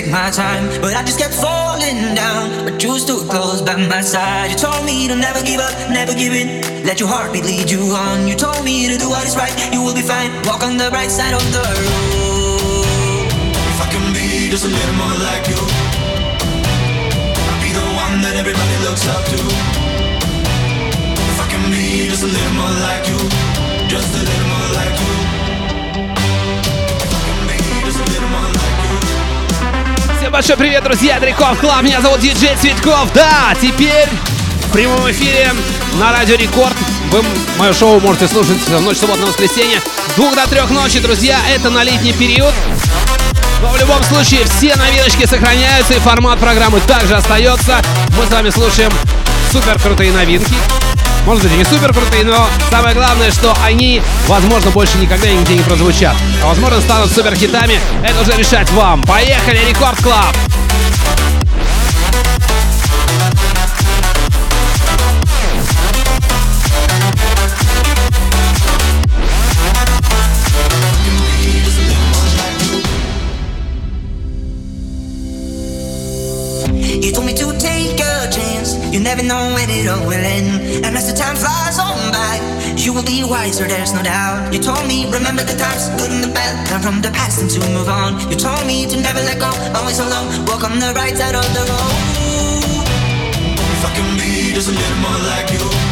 take my time. But I just kept falling down. But you stood close by my side. You told me to never give up, never give in. Let your heartbeat lead you on. You told me to do what is right. You will be fine. Walk on the bright side of the road. If I can be just a little more like you, I'll be the one that everybody looks up to. If I can be just a little more like you, Всем большой привет, друзья! Record Club, меня зовут Диджей Цветков. Да, теперь в прямом эфире на Радио Рекорд. Вы мое шоу можете слушать в ночь суббота на двух до трех ночи, друзья, это на летний период. Но в любом случае все новиночки сохраняются и формат программы также остается. Мы с вами слушаем супер крутые новинки. Может быть, и не супер крутые, но самое главное, что они, возможно, больше никогда нигде не прозвучат. А возможно, станут супер хитами. Это уже решать вам. Поехали, Record Club! You never know when it all will end. You will be wiser, there's no doubt. You told me, remember the times, good and the bad. Learn from the past and to move on. You told me to never let go, always alone. Walk on the right side of the road. If I can be just a little more like you,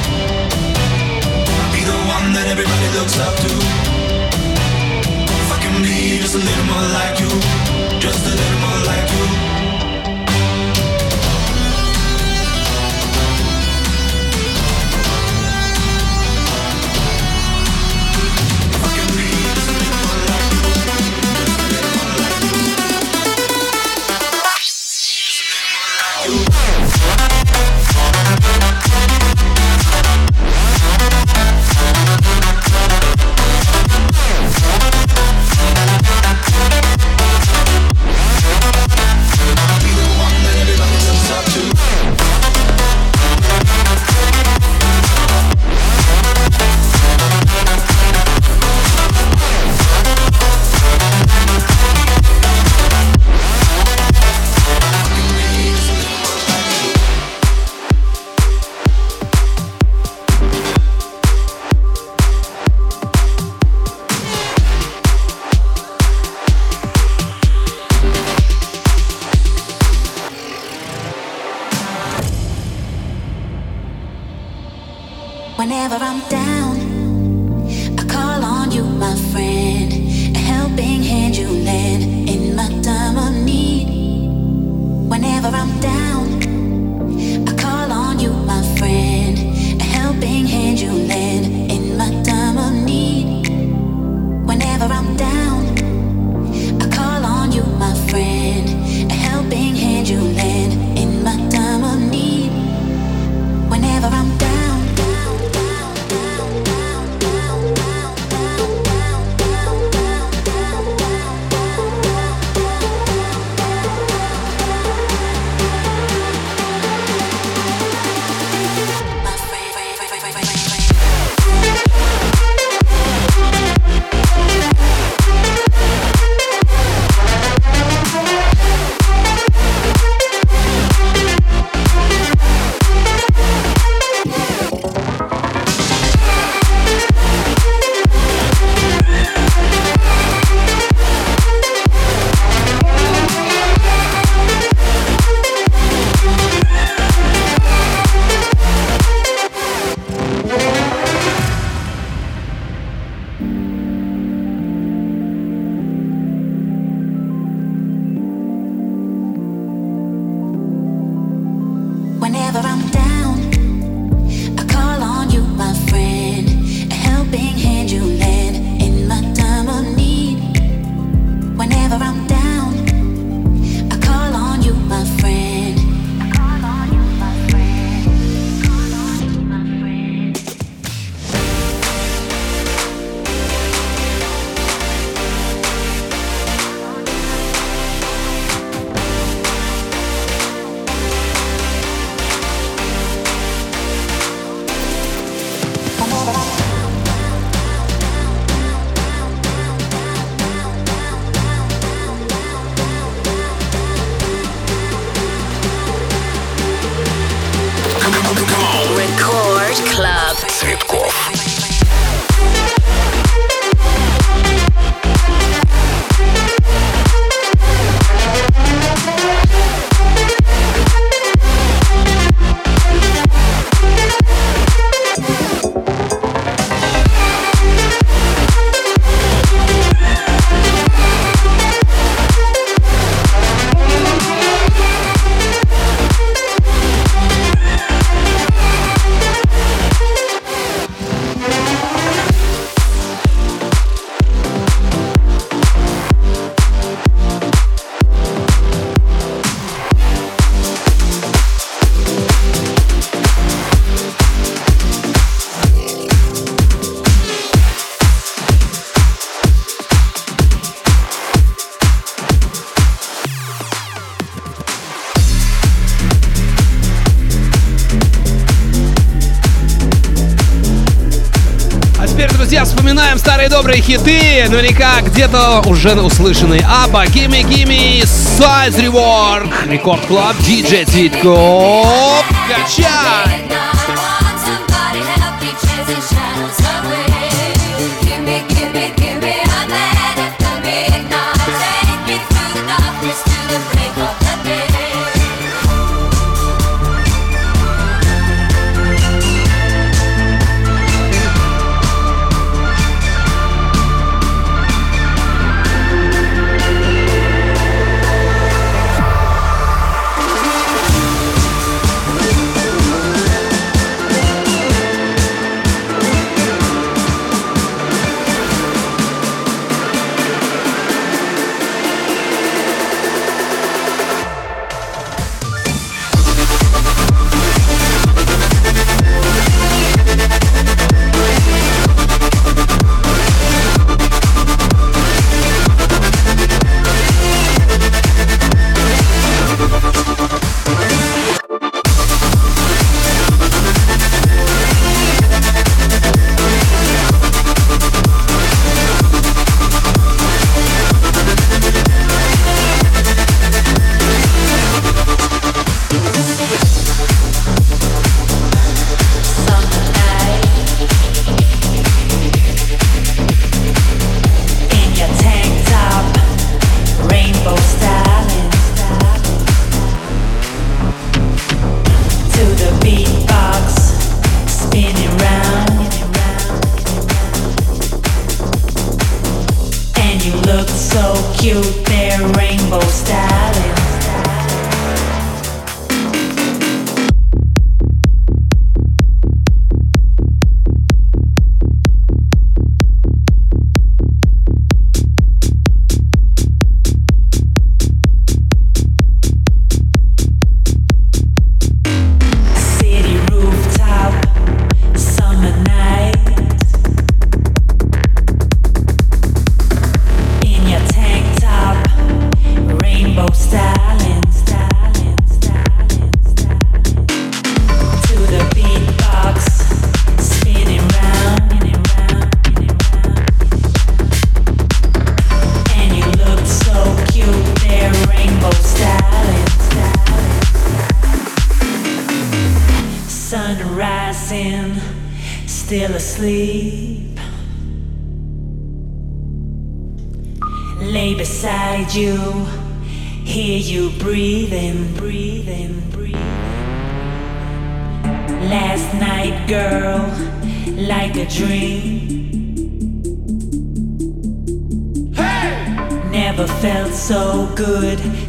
добрые хиты, наверняка где-то уже услышанные. ABBA, Gimme Gimme, Size Rework, Record Club, DJ Цветков, качай!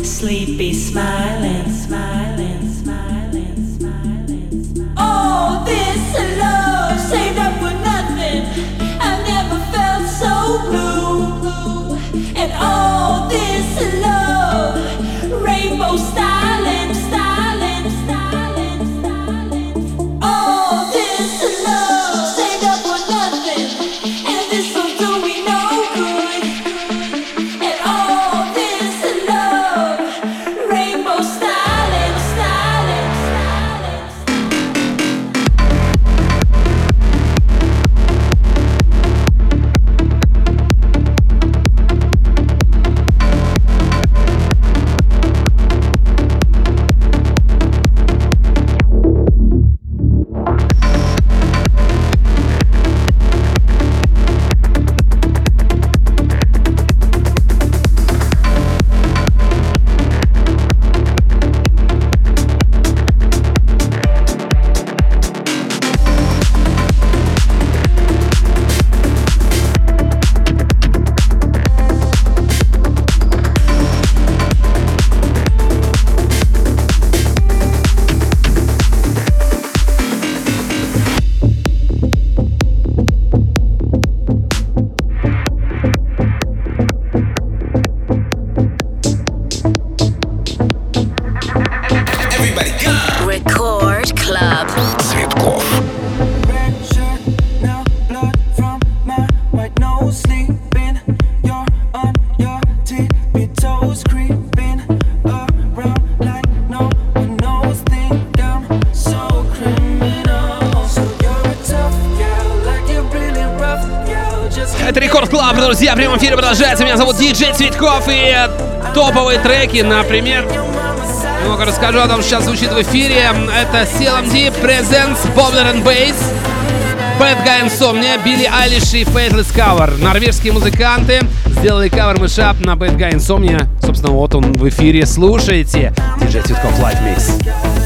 sleepy smiling, smiling, smiling, smiling, smiling. All this love saved up for nothing. I never felt so blue. And all this love, rainbow style. Друзья, в прямом эфире продолжается. Меня зовут Диджей Цветков и топовые треки, например, немного расскажу о том, что сейчас звучит в эфире. Это CLMD Presents Bobler and Bass. Bad Guy Insomnia, Билли Айлиш и Faithless Cover. Норвежские музыканты сделали кавер мышап на Bad Guy Insomnia. Собственно, вот он в эфире. Слушайте. Диджей Цветков Live Mix.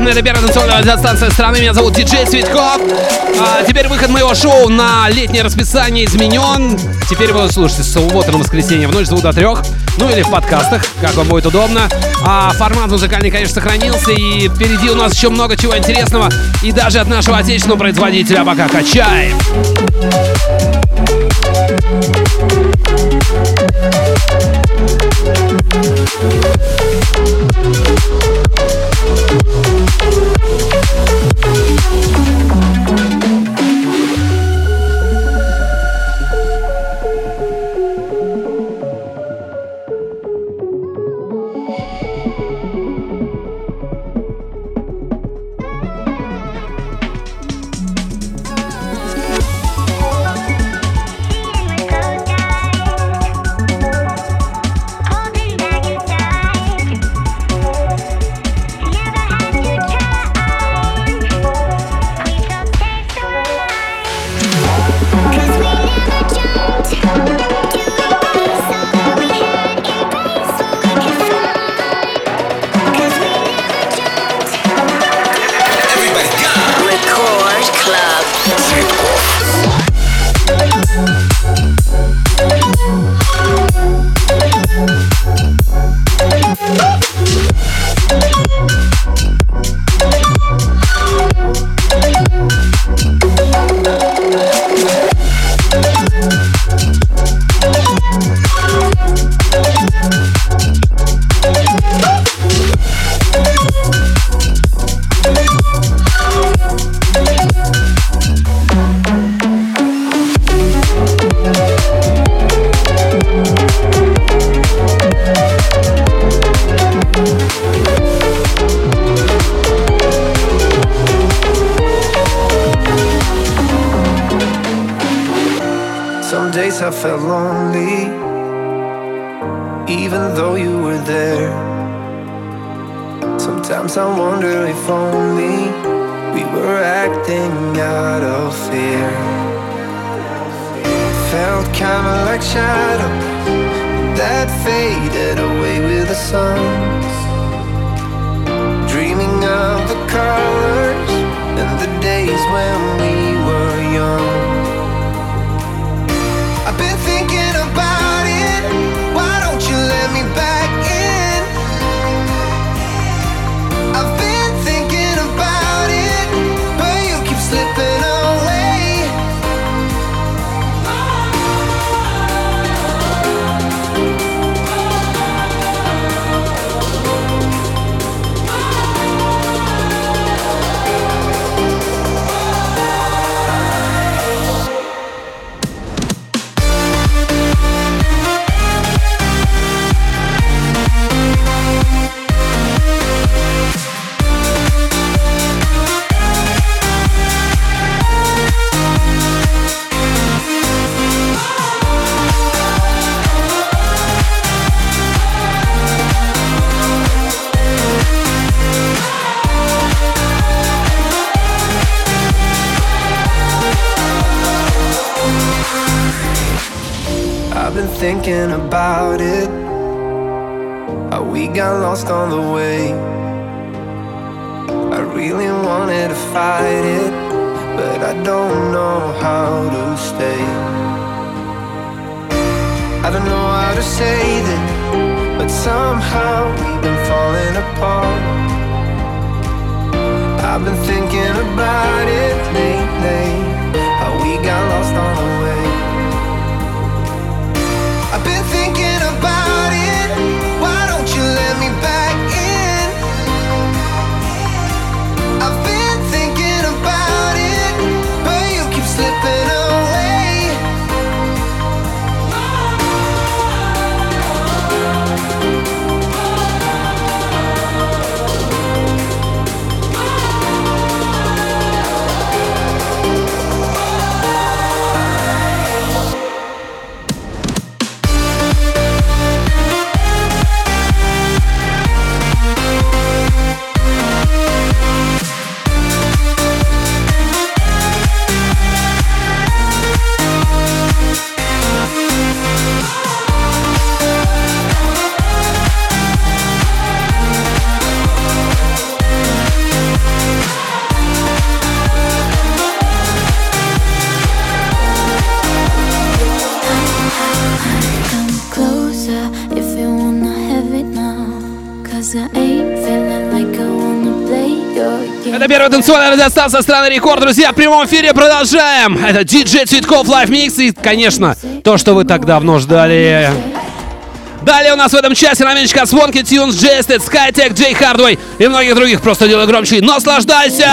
Друзья. Это первая танцевальная радиостанция страны. Меня зовут Диджей Цветков. А, теперь выход моего шоу на летнее расписание изменен. Теперь вы слушайте с субботы на воскресенье в ночь с до трех. Ну или в подкастах, как вам будет удобно. А формат музыкальный, конечно, сохранился. И впереди у нас еще много чего интересного. И даже от нашего отечественного производителя пока качаем. dreaming of the car lost on the way. I really wanted to fight it, but I don't know how to stay. I don't know how to say that, but somehow we've been falling apart. I've been thinking about it lately, Танцевальная радиостанция страны рекорд, друзья. В прямом эфире продолжаем. Это диджей Цветков Live Mix и, конечно, то, что вы так давно ждали. Далее у нас в этом часе новиночка Swanky Tunes, Jested, Skytech, Джей Hardway и многих других. Просто делай громче и наслаждайся!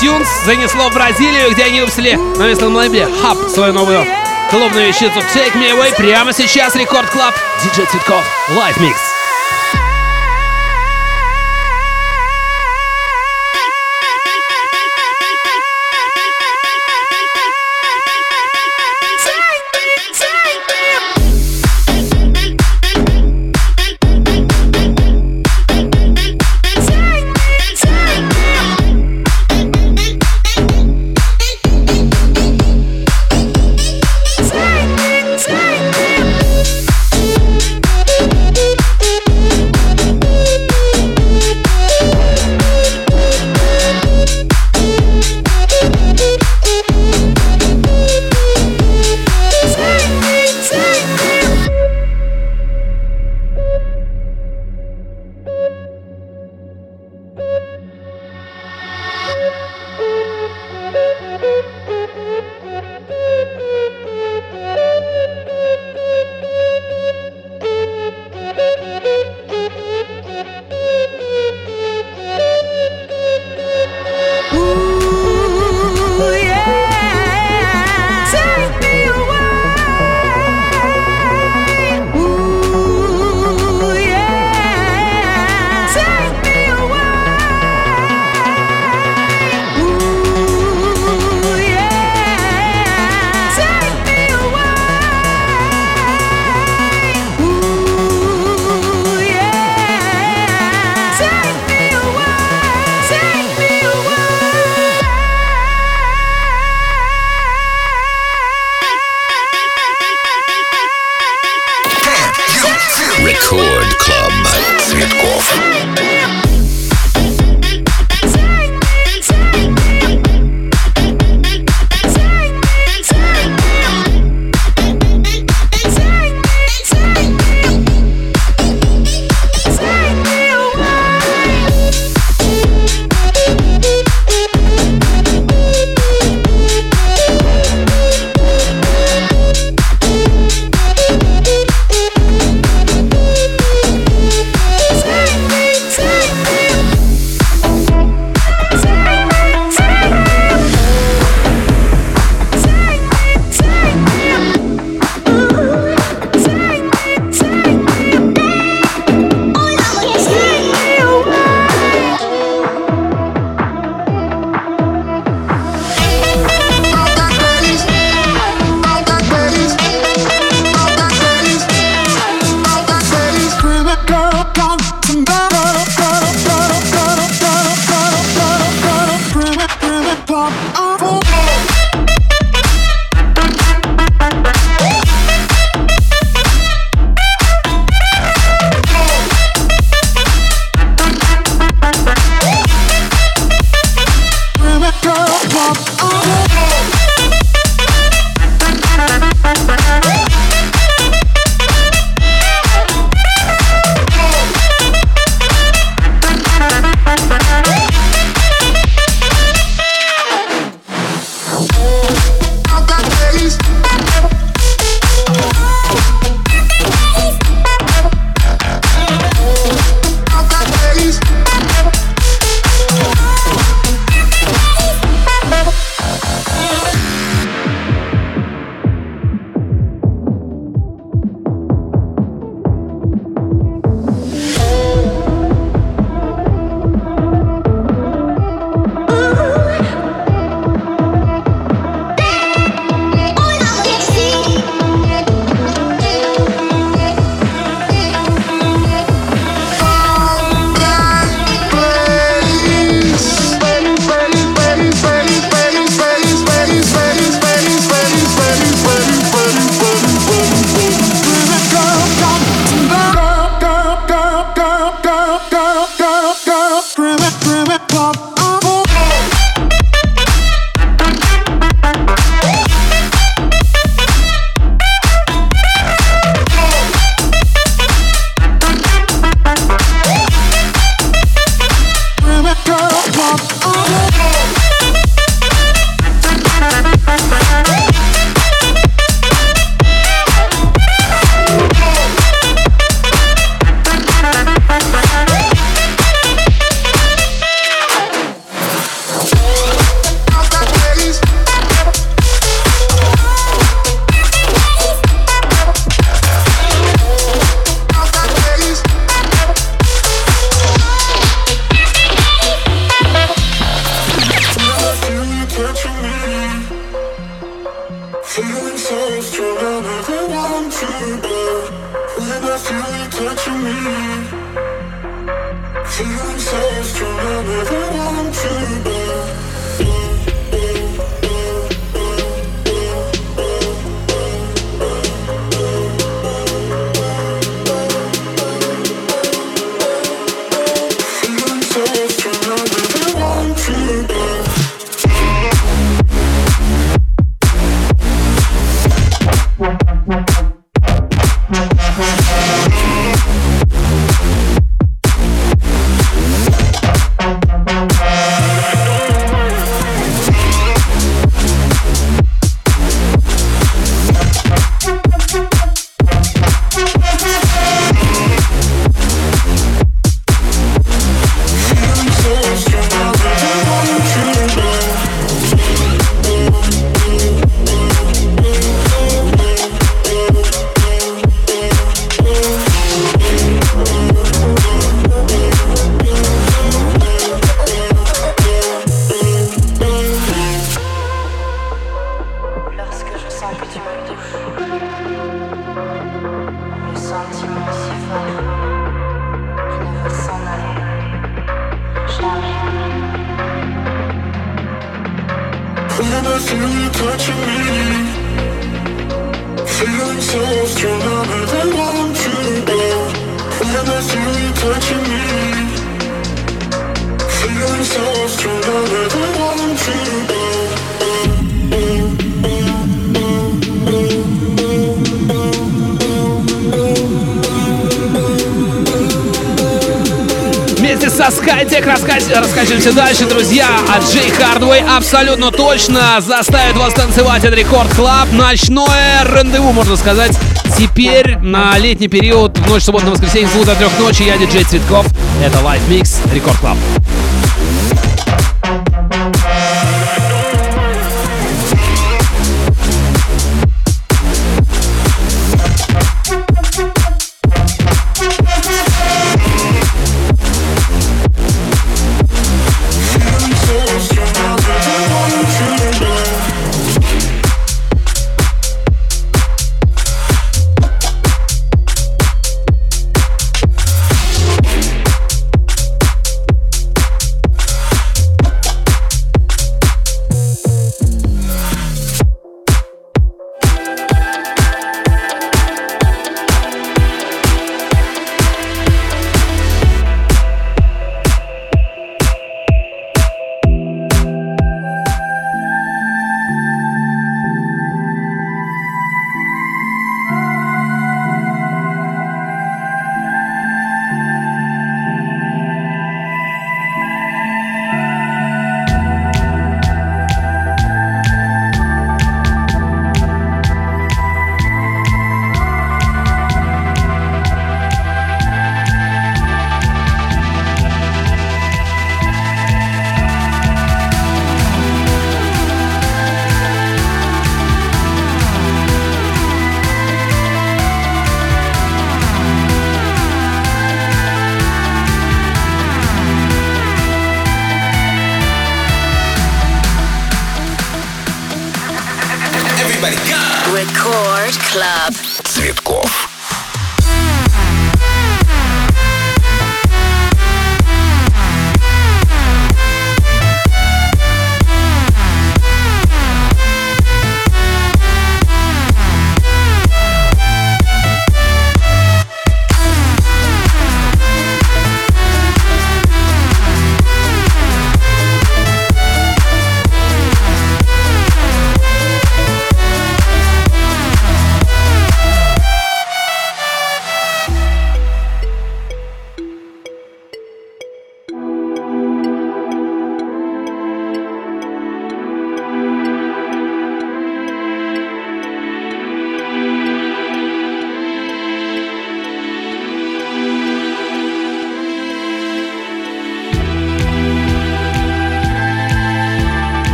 Тюнс занесло в Бразилию, где они выпустили на местном лейбле Хаб свою новую клубную вещицу Take Me Away. Прямо сейчас Record Club. Диджей Цветков. Live Mix. Jay Hardway абсолютно точно заставит вас танцевать. Это Record Club. Ночное рандеву, можно сказать. Теперь на летний период, в ночь субботы на воскресенье с 2 до 3 ночи я диджей Цветков. Это Live Mix Record Club.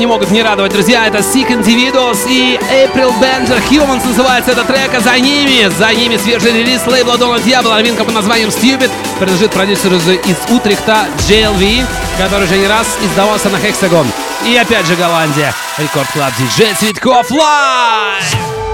Не могут не радовать, друзья. Это Sick Individuals и April Bender Humans называется этот трек. А за ними, за ними свежий релиз лейбла Дона Диабло. Новинка под названием Stupid принадлежит продюсеру из Утрехта JLV, который уже не раз издавался на Hexagon. И опять же Голландия. Record Club диджей Цветкоff Live!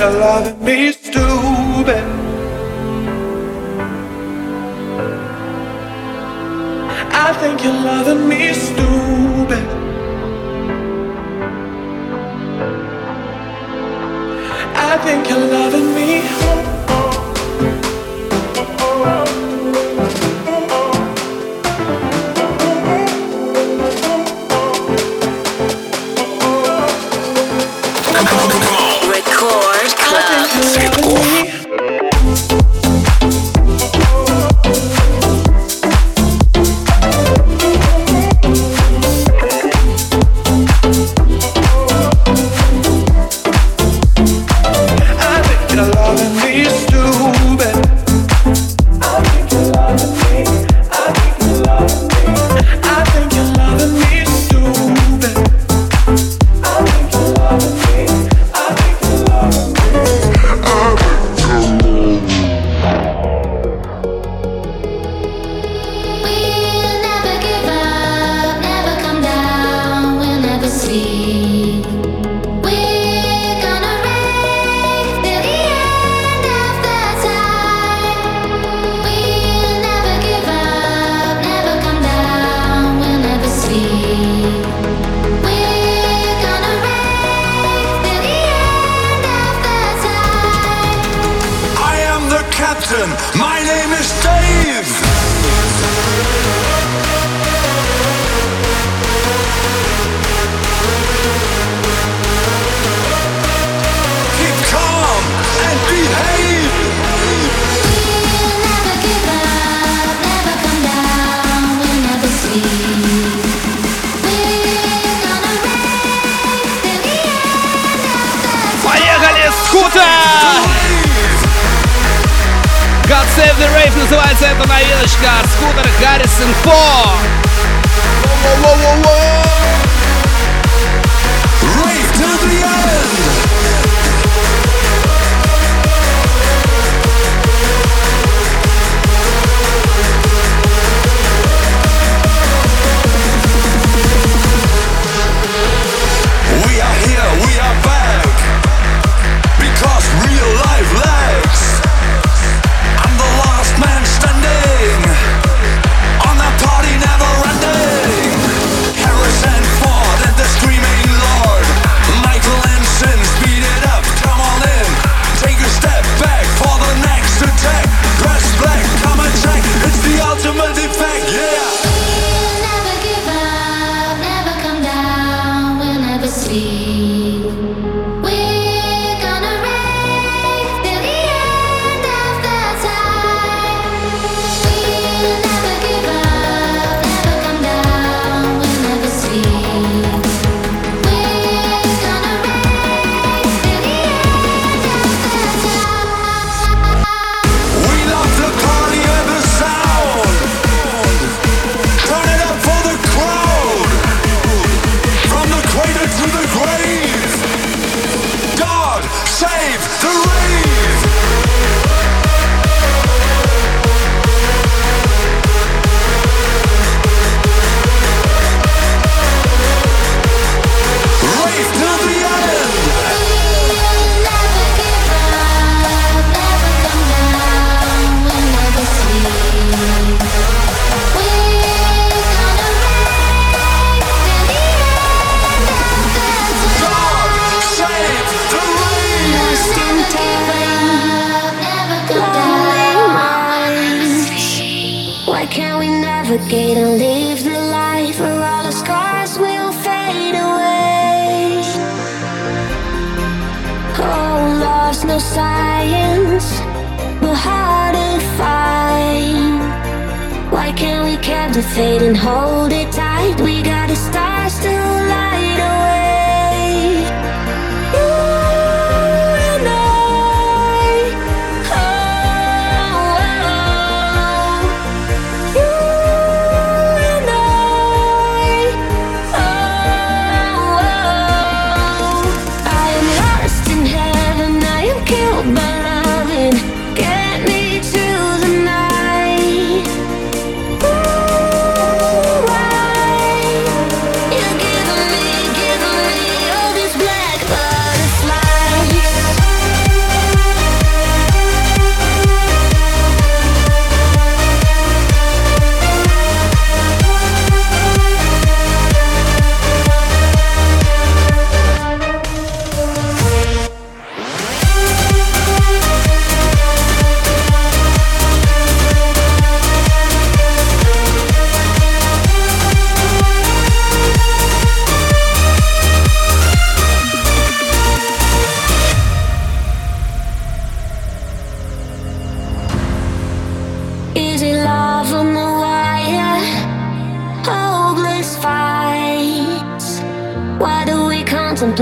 you're loving me stupid. I think you're loving me stupid. I think you're loving me. Лазерный рейв называется эта новиночка. Скутер Гаррисон 4. Рейв to the hold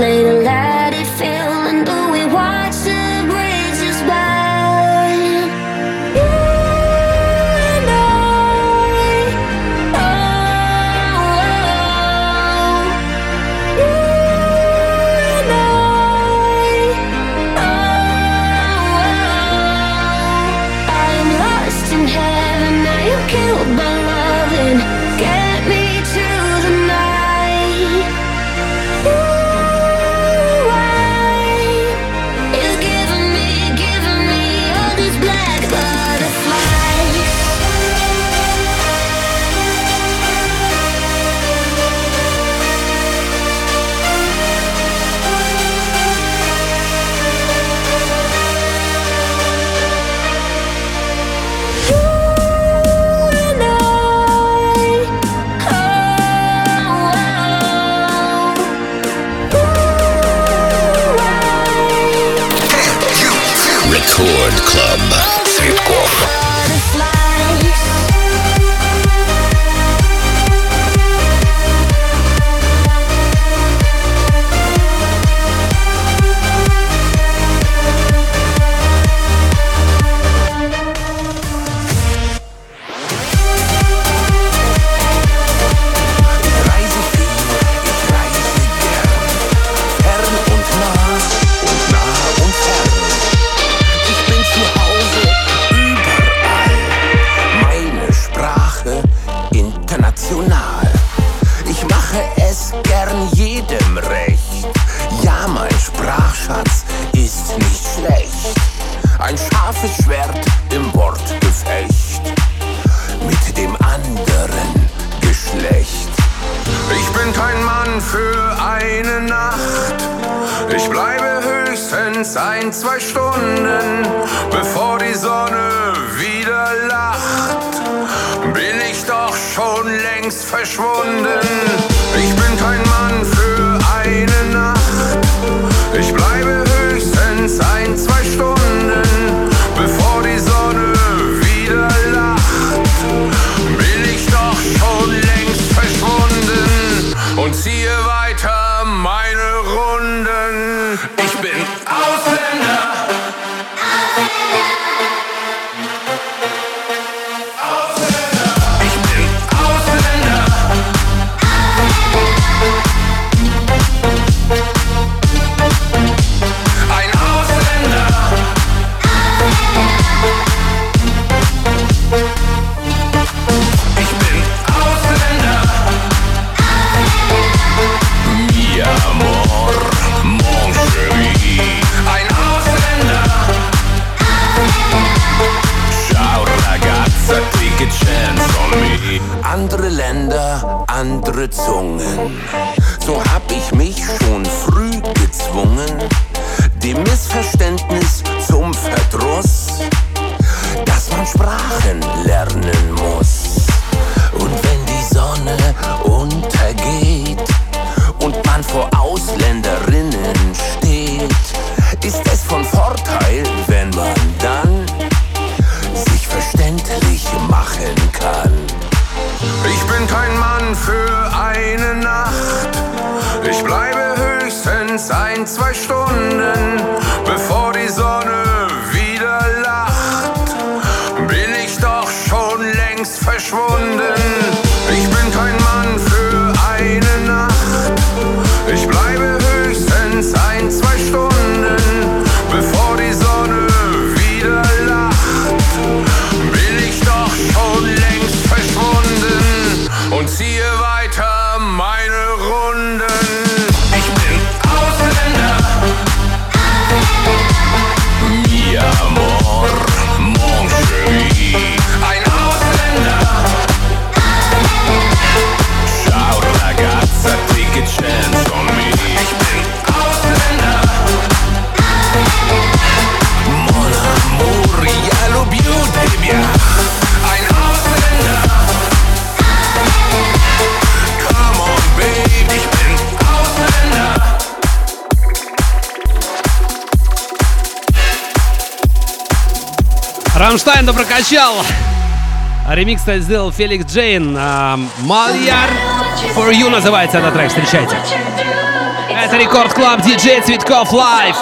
way to light. Für eine Nacht. Ich bleibe höchstens ein, zwei Stunden, bevor die Sonne wieder lacht. Bin ich doch schon längst verschwunden. Ich bin kein Mann für saure Zungen. So hab ich mich schon früh gezwungen, dem Missverständnis zum Verdruss, dass man Sprachen lernen muss. Und wenn die Sonne untergeht, verschwunden. Рамштайн да прокачал. А ремикс, кстати, сделал Феликс Джейн. А, Мальяр For You называется этот трек. Встречайте. Это Рекорд Клаб, диджей Цветков Лайв.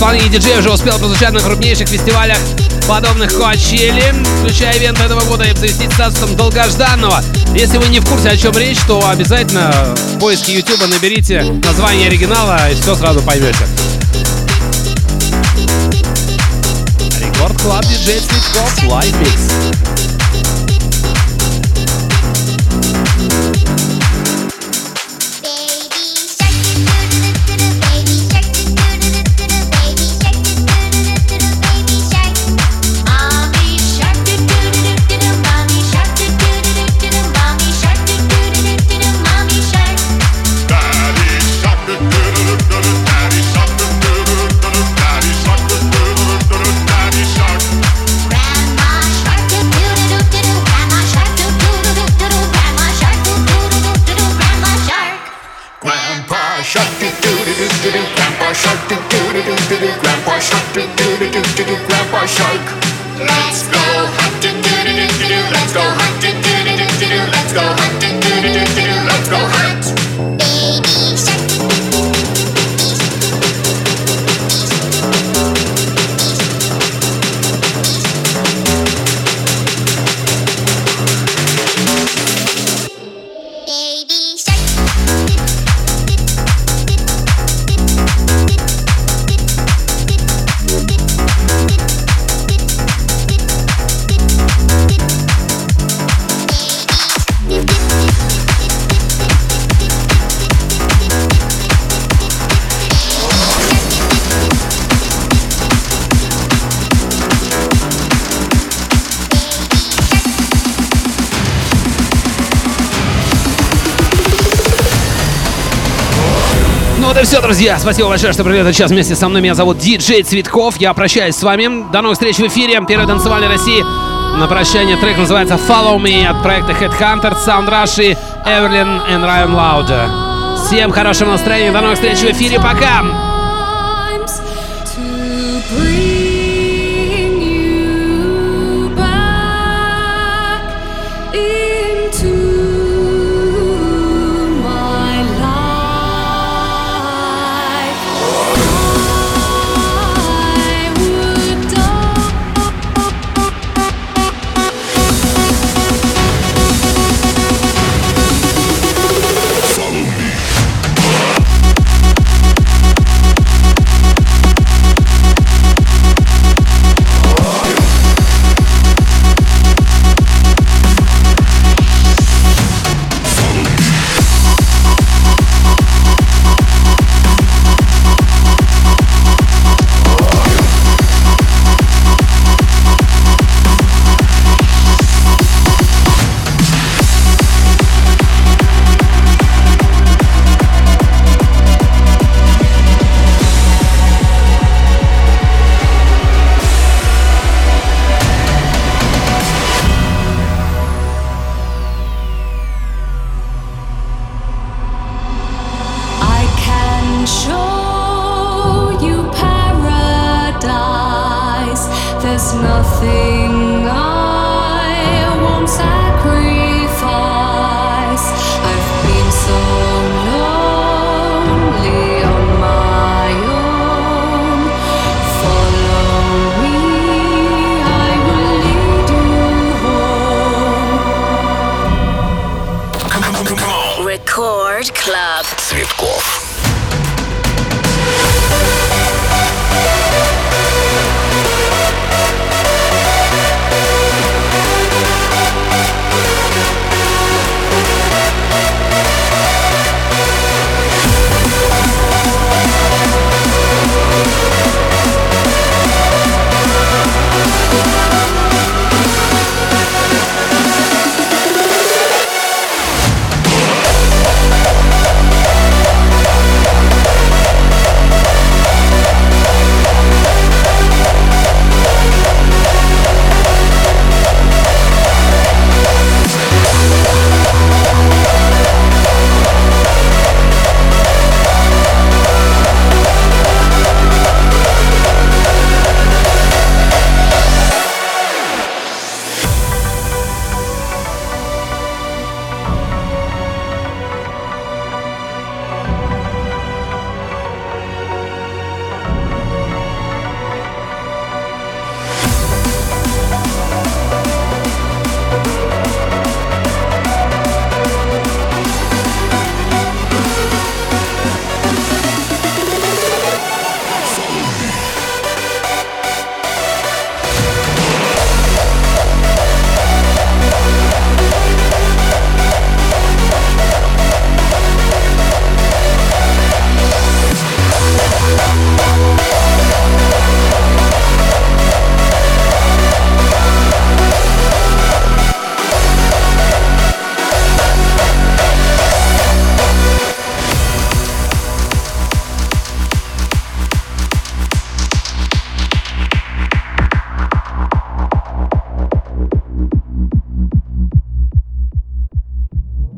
исполнении диджея уже успел прозвучать на крупнейших фестивалях подобных Coachella. включая ивент этого года и обзавестись статусом долгожданного. Если вы не в курсе, о чем речь, то обязательно в поиске YouTube наберите название оригинала и все сразу поймете. Record Club Диджей Цветкоff Live shark. это все, друзья. Спасибо большое, что провели сейчас вместе со мной. Меня зовут Диджей Цветков. Я прощаюсь с вами. До новых встреч в эфире. Первый танцевальной России. На прощание трек называется Follow Me от проекта Headhunter, Sound Rush и Эверлин и Райан Лауда. Всем хорошего настроения. До новых встреч в эфире. Пока!